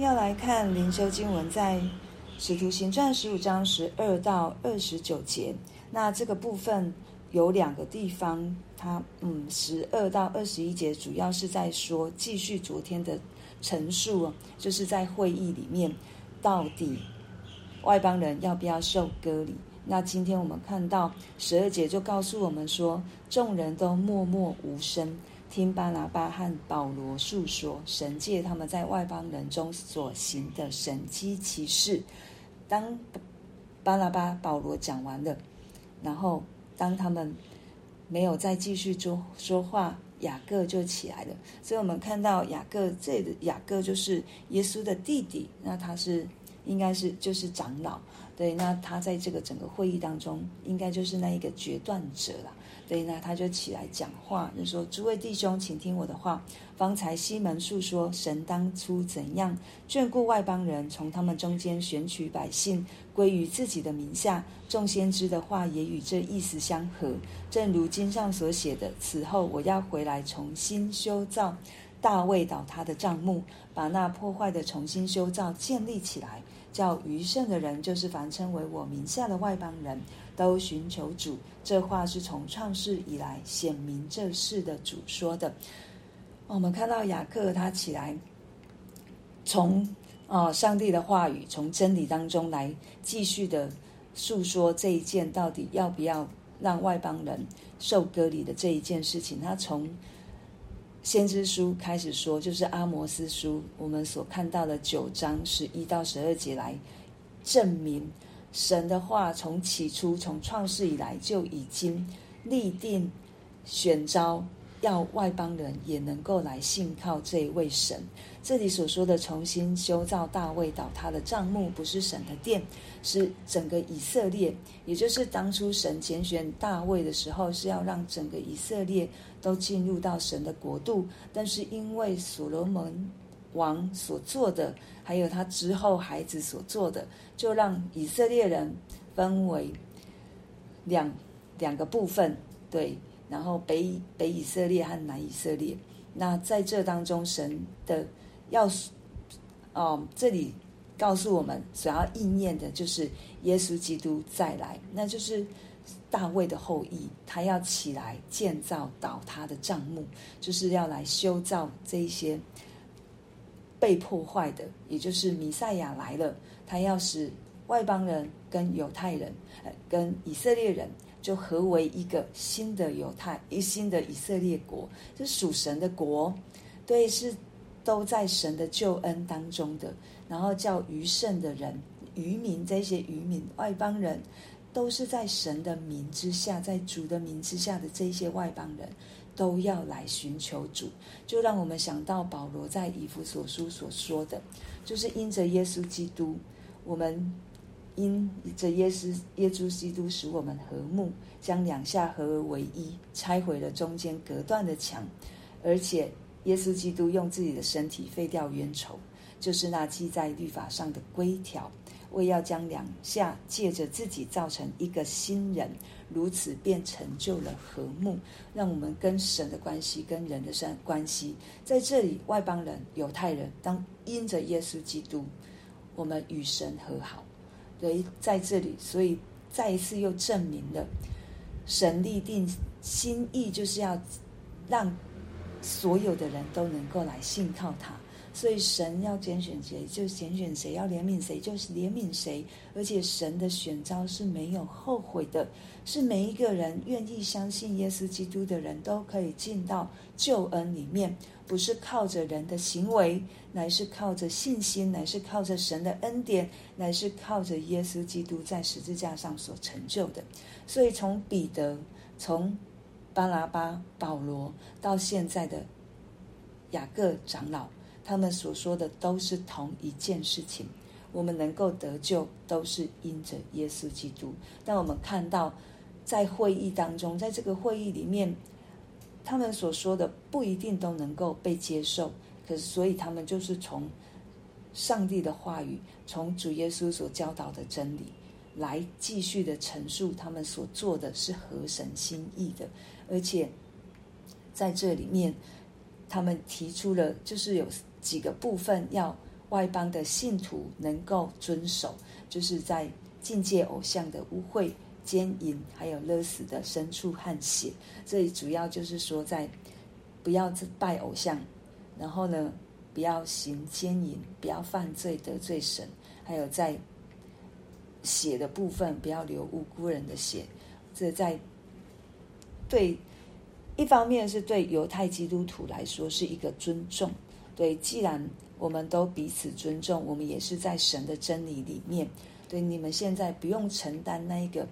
要来看灵修经文，在《使徒行传》十五章十二到二十九节。那这个部分有两个地方，它嗯，十二到二十一节主要是在说继续昨天的陈述，就是在会议里面，到底外邦人要不要受割礼？那今天我们看到十二节就告诉我们说，众人都默默无声。听巴拿巴和保罗述说神借他们在外邦人中所行的神迹奇事。当巴拿巴、保罗讲完了，然后当他们没有再继续说说话，雅各就起来了。所以我们看到雅各，这里的雅各就是耶稣的弟弟，那他是应该是就是长老，对，那他在这个整个会议当中，应该就是那一个决断者了。所以呢，他就起来讲话，就说：“诸位弟兄，请听我的话。方才西门述说，神当初怎样眷顾外邦人，从他们中间选取百姓归于自己的名下。众先知的话也与这意思相合。正如经上所写的：此后我要回来，重新修造大卫倒塌的帐幕，把那破坏的重新修造建立起来，叫余剩的人，就是凡称为我名下的外邦人。”都寻求主，这话是从创世以来显明这事的主说的。我们看到雅各他起来，从啊上帝的话语，从真理当中来继续的诉说这一件到底要不要让外邦人受割礼的这一件事情。他从先知书开始说，就是阿摩斯书，我们所看到的九章十一到十二节来证明。神的话从起初，从创世以来就已经立定选召，要外邦人也能够来信靠这一位神。这里所说的重新修造大卫倒塌的帐幕，不是神的殿，是整个以色列。也就是当初神拣选大卫的时候，是要让整个以色列都进入到神的国度。但是因为所罗门王所做的，还有他之后孩子所做的，就让以色列人分为两两个部分，对，然后北北以色列和南以色列。那在这当中，神的要哦，这里告诉我们，所要应验的就是耶稣基督再来，那就是大卫的后裔，他要起来建造倒塌的帐幕，就是要来修造这一些。被破坏的，也就是弥赛亚来了，他要使外邦人跟犹太人，呃，跟以色列人就合为一个新的犹太，一新的以色列国，是属神的国，对，是都在神的救恩当中的。然后叫余剩的人，余民这些余民外邦人，都是在神的名之下，在主的名之下的这些外邦人。都要来寻求主，就让我们想到保罗在以弗所书所说的，就是因着耶稣基督，我们因着耶稣耶稣基督使我们和睦，将两下合而为一，拆毁了中间隔断的墙，而且耶稣基督用自己的身体废掉冤仇，就是那记在律法上的规条。为要将两下借着自己造成一个新人，如此便成就了和睦，让我们跟神的关系、跟人的神关系，在这里外邦人、犹太人，当因着耶稣基督，我们与神和好。所以在这里，所以再一次又证明了神立定心意，就是要让所有的人都能够来信靠他。所以神要拣选谁，就拣选谁；要怜悯谁，就是怜悯谁。而且神的选召是没有后悔的，是每一个人愿意相信耶稣基督的人都可以进到救恩里面，不是靠着人的行为，乃是靠着信心，乃是靠着神的恩典，乃是靠着耶稣基督在十字架上所成就的。所以从彼得，从巴拉巴、保罗到现在的雅各长老。他们所说的都是同一件事情，我们能够得救都是因着耶稣基督。但我们看到，在会议当中，在这个会议里面，他们所说的不一定都能够被接受。可是，所以他们就是从上帝的话语，从主耶稣所教导的真理，来继续的陈述他们所做的是合神心意的，而且在这里面，他们提出了就是有。几个部分要外邦的信徒能够遵守，就是在禁戒偶像的污秽、奸淫，还有勒死的牲畜和血。这里主要就是说，在不要拜偶像，然后呢，不要行奸淫，不要犯罪得罪神，还有在血的部分，不要流无辜人的血。这在对一方面是对犹太基督徒来说是一个尊重。对，既然我们都彼此尊重，我们也是在神的真理里面。对，你们现在不用承担那一个，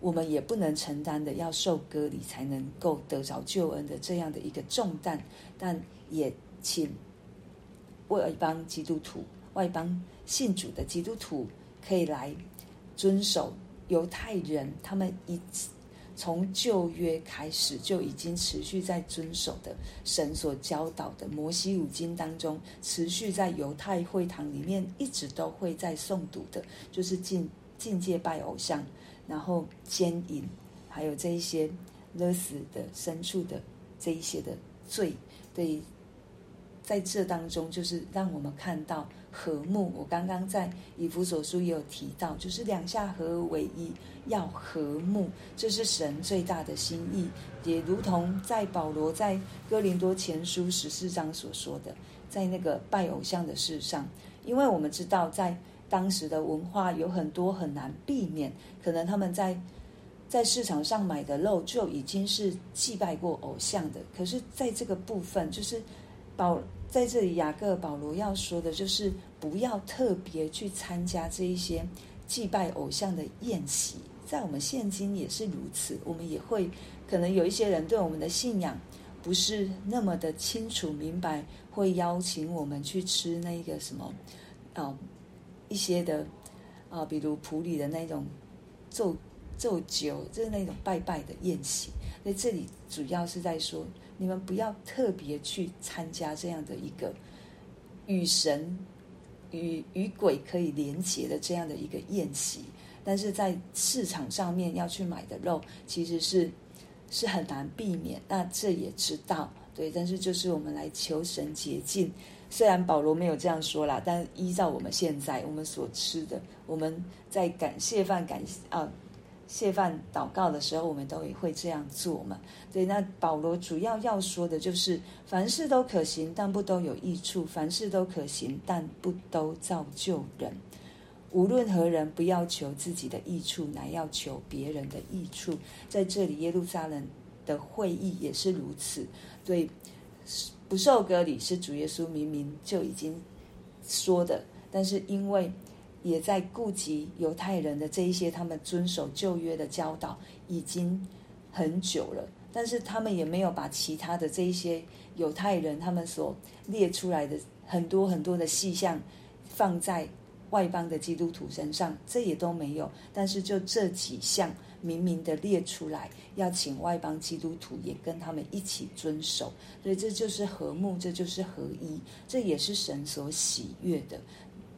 我们也不能承担的，要受割礼才能够得着救恩的这样的一个重担。但也请外邦基督徒、外邦信主的基督徒可以来遵守犹太人他们一。从旧约开始就已经持续在遵守的神所教导的摩西五经当中，持续在犹太会堂里面一直都会在诵读的，就是禁禁戒拜偶像，然后奸淫，还有这一些勒死的牲畜的这一些的罪，对，在这当中就是让我们看到。和睦，我刚刚在以弗所书也有提到，就是两下合为一，要和睦，这是神最大的心意，也如同在保罗在哥林多前书十四章所说的，在那个拜偶像的事上，因为我们知道在当时的文化有很多很难避免，可能他们在在市场上买的肉就已经是祭拜过偶像的，可是在这个部分，就是保。在这里，雅各保罗要说的就是，不要特别去参加这一些祭拜偶像的宴席。在我们现今也是如此，我们也会可能有一些人对我们的信仰不是那么的清楚明白，会邀请我们去吃那个什么啊、一些的啊、比如普里的那种奏奏酒，就是那种拜拜的宴席。在这里主要是在说。你们不要特别去参加这样的一个与神与与鬼可以连结的这样的一个宴席，但是在市场上面要去买的肉，其实是是很难避免。那这也知道，对，但是就是我们来求神洁净。虽然保罗没有这样说啦，但依照我们现在我们所吃的，我们在感谢饭感啊。谢饭祷告的时候，我们都也会这样做嘛。对，那保罗主要要说的就是，凡事都可行，但不都有益处；凡事都可行，但不都造就人。无论何人，不要求自己的益处，乃要求别人的益处。在这里，耶路撒冷的会议也是如此。对，不受割礼是主耶稣明明就已经说的，但是因为。也在顾及犹太人的这一些，他们遵守旧约的教导已经很久了，但是他们也没有把其他的这一些犹太人他们所列出来的很多很多的细项放在外邦的基督徒身上，这也都没有。但是就这几项明明的列出来，要请外邦基督徒也跟他们一起遵守，所以这就是和睦，这就是合一，这也是神所喜悦的。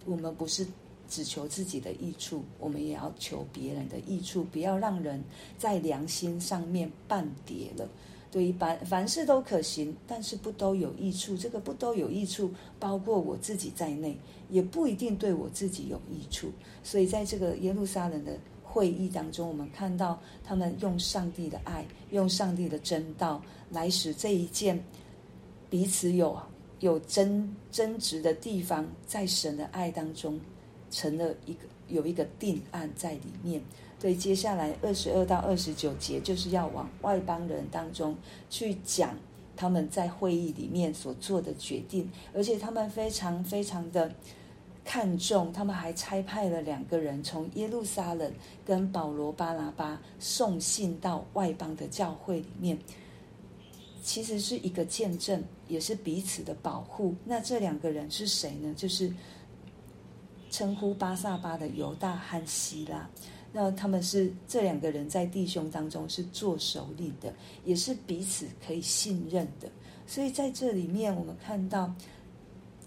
我们不是。只求自己的益处，我们也要求别人的益处，不要让人在良心上面半跌了。对于凡凡事都可行，但是不都有益处。这个不都有益处，包括我自己在内，也不一定对我自己有益处。所以在这个耶路撒冷的会议当中，我们看到他们用上帝的爱，用上帝的真道，来使这一件彼此有有争争执的地方，在神的爱当中。成了一个有一个定案在里面，对，接下来二十二到二十九节就是要往外邦人当中去讲他们在会议里面所做的决定，而且他们非常非常的看重，他们还差派了两个人从耶路撒冷跟保罗巴拿巴送信到外邦的教会里面，其实是一个见证，也是彼此的保护。那这两个人是谁呢？就是。称呼巴萨巴的犹大和希拉，那他们是这两个人在弟兄当中是做首领的，也是彼此可以信任的。所以在这里面，我们看到，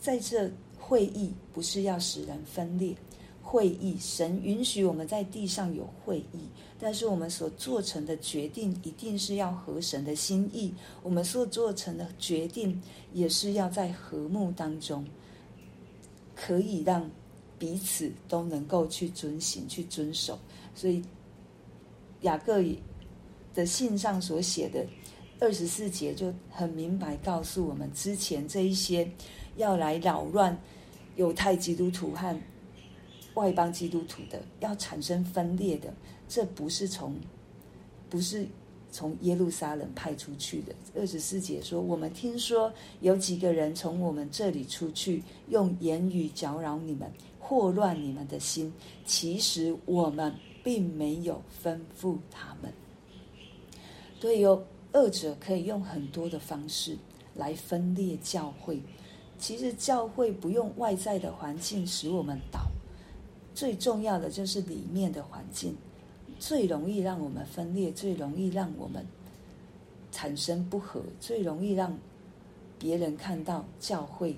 在这会议不是要使人分裂，会议神允许我们在地上有会议，但是我们所做成的决定一定是要合神的心意，我们所做成的决定也是要在和睦当中。可以让彼此都能够去遵行、去遵守。所以雅各的信上所写的二十四节就很明白告诉我们，之前这一些要来扰乱犹太基督徒和外邦基督徒的，要产生分裂的，这不是从不是。从耶路撒冷派出去的二十四节说：“我们听说有几个人从我们这里出去，用言语搅扰你们，惑乱你们的心。其实我们并没有吩咐他们。对，有恶者可以用很多的方式来分裂教会。其实教会不用外在的环境使我们倒，最重要的就是里面的环境。”最容易让我们分裂，最容易让我们产生不和，最容易让别人看到教会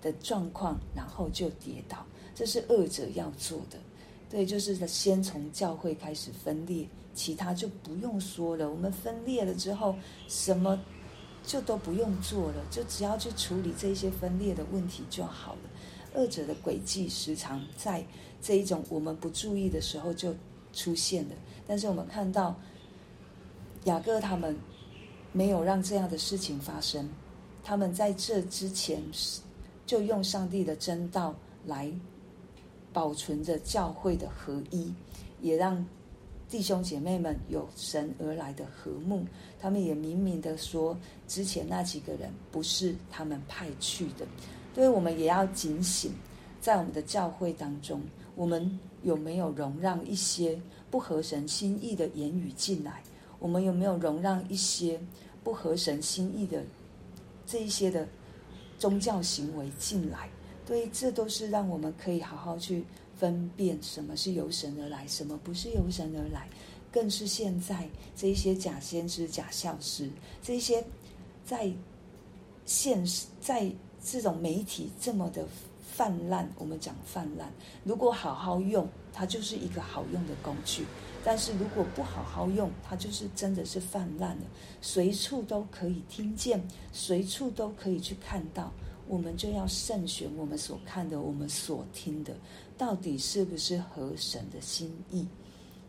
的状况，然后就跌倒。这是恶者要做的，对，就是先从教会开始分裂，其他就不用说了。我们分裂了之后，什么就都不用做了，就只要去处理这些分裂的问题就好了。二者的轨迹时常在这一种我们不注意的时候就。出现了，但是我们看到雅各他们没有让这样的事情发生，他们在这之前就用上帝的真道来保存着教会的合一，也让弟兄姐妹们有神而来的和睦。他们也明明的说，之前那几个人不是他们派去的，所以我们也要警醒，在我们的教会当中，我们。有没有容让一些不合神心意的言语进来？我们有没有容让一些不合神心意的这一些的宗教行为进来？对，这都是让我们可以好好去分辨什么是由神而来，什么不是由神而来。更是现在这一些假先知、假教师，这一些在现实在这种媒体这么的。泛滥，我们讲泛滥。如果好好用，它就是一个好用的工具；但是如果不好好用，它就是真的是泛滥了。随处都可以听见，随处都可以去看到。我们就要慎选我们所看的，我们所听的，到底是不是合神的心意？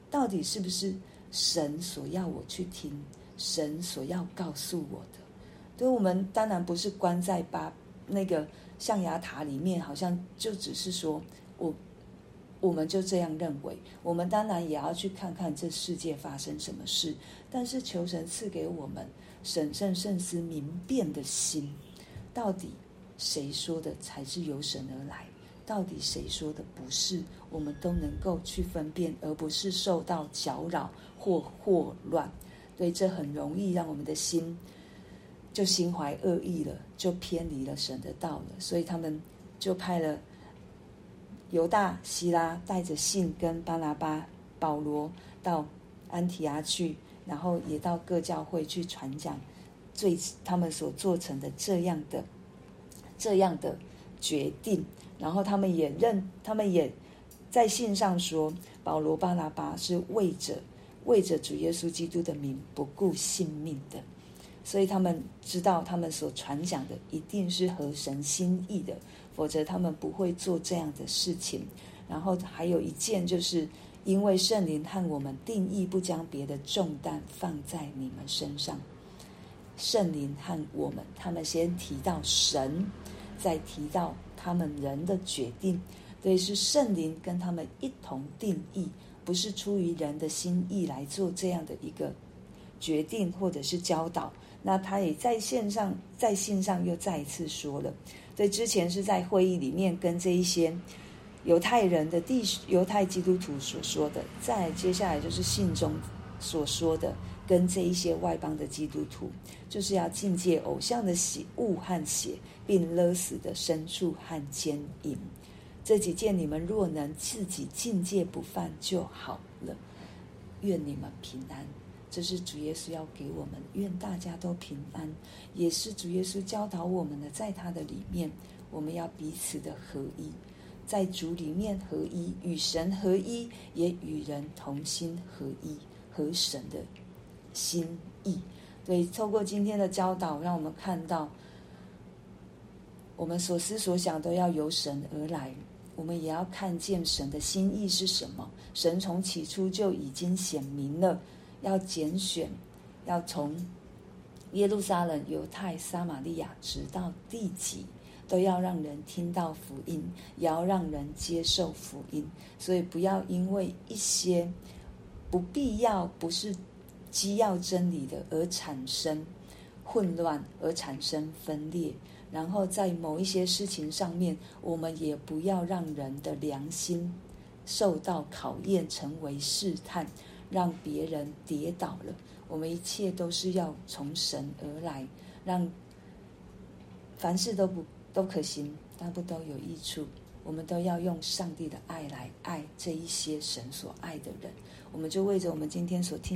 到底是不是神所要我去听？神所要告诉我的？所以，我们当然不是关在把那个。象牙塔里面好像就只是说，我我们就这样认为。我们当然也要去看看这世界发生什么事，但是求神赐给我们审慎慎思明辨的心。到底谁说的才是由神而来？到底谁说的不是？我们都能够去分辨，而不是受到搅扰或祸乱。对，这很容易让我们的心。就心怀恶意了，就偏离了神的道了，所以他们就派了犹大、希拉带着信跟巴拿巴、保罗到安提阿去，然后也到各教会去传讲最他们所做成的这样的这样的决定，然后他们也认，他们也在信上说，保罗、巴拿巴是为着为着主耶稣基督的名不顾性命的。所以他们知道，他们所传讲的一定是合神心意的，否则他们不会做这样的事情。然后还有一件，就是因为圣灵和我们定义不将别的重担放在你们身上。圣灵和我们，他们先提到神，再提到他们人的决定，所以是圣灵跟他们一同定义，不是出于人的心意来做这样的一个决定或者是教导。那他也在线上，在信上又再一次说了，所以，之前是在会议里面跟这一些犹太人的弟犹太基督徒所说的，再接下来就是信中所说的，跟这一些外邦的基督徒，就是要禁戒偶像的血物和血，并勒死的牲畜和奸淫。这几件你们若能自己禁戒不犯就好了，愿你们平安。这是主耶稣要给我们，愿大家都平安，也是主耶稣教导我们的，在他的里面，我们要彼此的合一，在主里面合一，与神合一，也与人同心合一，合神的心意。对，透过今天的教导，让我们看到我们所思所想都要由神而来，我们也要看见神的心意是什么。神从起初就已经显明了，要拣选，要从耶路撒冷、犹太、撒玛利亚，直到地极，都要让人听到福音，也要让人接受福音。所以，不要因为一些不必要、不是基要真理的而产生混乱，而产生分裂。然后在某一些事情上面，我们也不要让人的良心受到考验，成为试探，让别人跌倒了。我们一切都是要从神而来，让凡事都不都可行，但不都有益处。我们都要用上帝的爱来爱这一些神所爱的人。我们就为着我们今天所听。